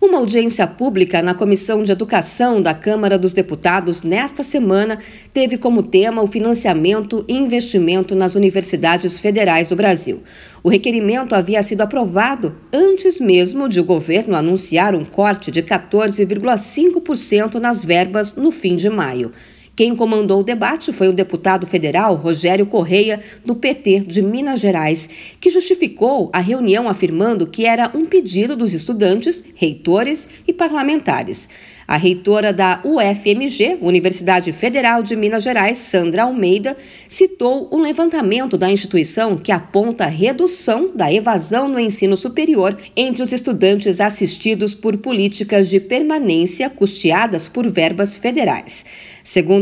Uma audiência pública na Comissão de Educação da Câmara dos Deputados nesta semana teve como tema o financiamento e investimento nas universidades federais do Brasil. O requerimento havia sido aprovado antes mesmo de o governo anunciar um corte de 14,5% nas verbas no fim de maio. Quem comandou o debate foi o deputado federal Rogério Correia, do PT de Minas Gerais, que justificou a reunião afirmando que era um pedido dos estudantes, reitores e parlamentares. A reitora da UFMG, Universidade Federal de Minas Gerais, Sandra Almeida, citou um levantamento da instituição que aponta a redução da evasão no ensino superior entre os estudantes assistidos por políticas de permanência custeadas por verbas federais.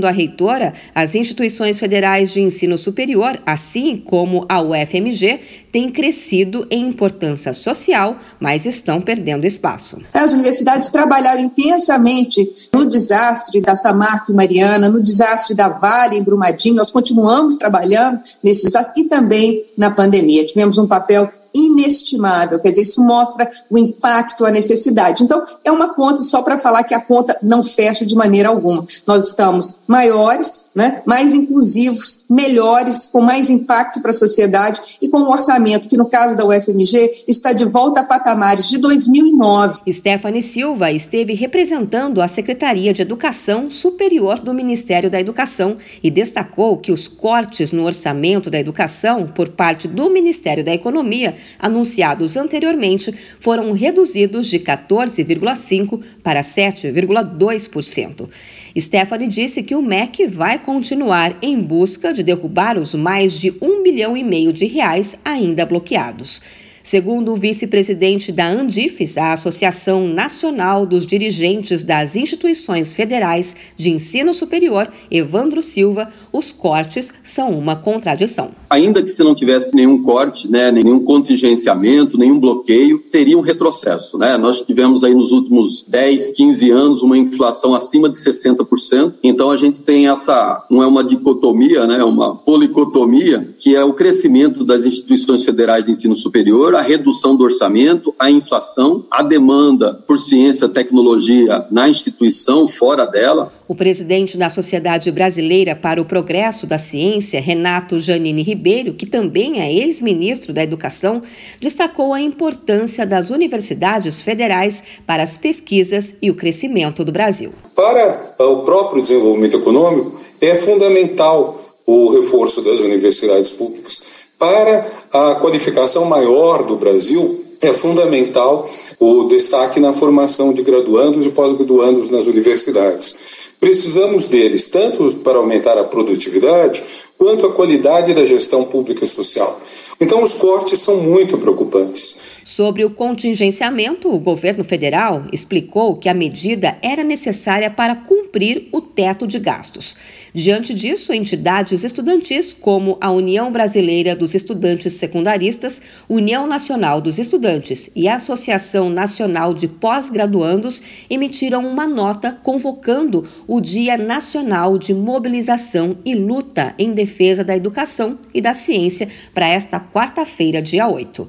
Segundo a reitora, as instituições federais de ensino superior, assim como a UFMG, têm crescido em importância social, mas estão perdendo espaço. As universidades trabalharam intensamente no desastre da Samarco e Mariana, no desastre da Vale em Brumadinho, nós continuamos trabalhando nesse desastre e também na pandemia. Tivemos um papel inestimável. Quer dizer, isso mostra o impacto, a necessidade. Então, é uma conta só para falar que a conta não fecha de maneira alguma. Nós estamos maiores, né, mais inclusivos, melhores, com mais impacto para a sociedade e com um orçamento que, no caso da UFMG, está de volta a patamares de 2009. Stephanie Silva esteve representando a Secretaria de Educação Superior do Ministério da Educação e destacou que os cortes no orçamento da educação por parte do Ministério da Economia anunciados anteriormente foram reduzidos de 14,5% para 7,2%. Stephanie disse que o MEC vai continuar em busca de derrubar os mais de um bilhão e meio de reais ainda bloqueados. Segundo o vice-presidente da Andifes, a Associação Nacional dos Dirigentes das Instituições Federais de Ensino Superior, Evandro Silva, os cortes são uma contradição. Ainda que se não tivesse nenhum corte, né, nenhum contingenciamento, nenhum bloqueio, teria um retrocesso. Né? Nós tivemos aí nos últimos 10, 15 anos uma inflação acima de 60%. Então a gente tem essa, não é uma dicotomia, né, uma policotomia, que é o crescimento das instituições federais de ensino superior a redução do orçamento, a inflação, a demanda por ciência e tecnologia na instituição, fora dela. O presidente da Sociedade Brasileira para o Progresso da Ciência, Renato Janine Ribeiro, que também é ex-ministro da Educação, destacou a importância das universidades federais para as pesquisas e o crescimento do Brasil. Para o próprio desenvolvimento econômico, é fundamental o reforço das universidades públicas para a qualificação maior do Brasil, é fundamental o destaque na formação de graduandos e pós-graduandos nas universidades. Precisamos deles tanto para aumentar a produtividade quanto a qualidade da gestão pública e social. Então, os cortes são muito preocupantes. Sobre o contingenciamento, o governo federal explicou que a medida era necessária para cumprir o teto de gastos. Diante disso, entidades estudantis como a União Brasileira dos Estudantes Secundaristas, União Nacional dos Estudantes e a Associação Nacional de Pós-Graduandos emitiram uma nota convocando o Dia Nacional de Mobilização e Luta em Defesa da Educação e da Ciência para esta quarta-feira, dia 8.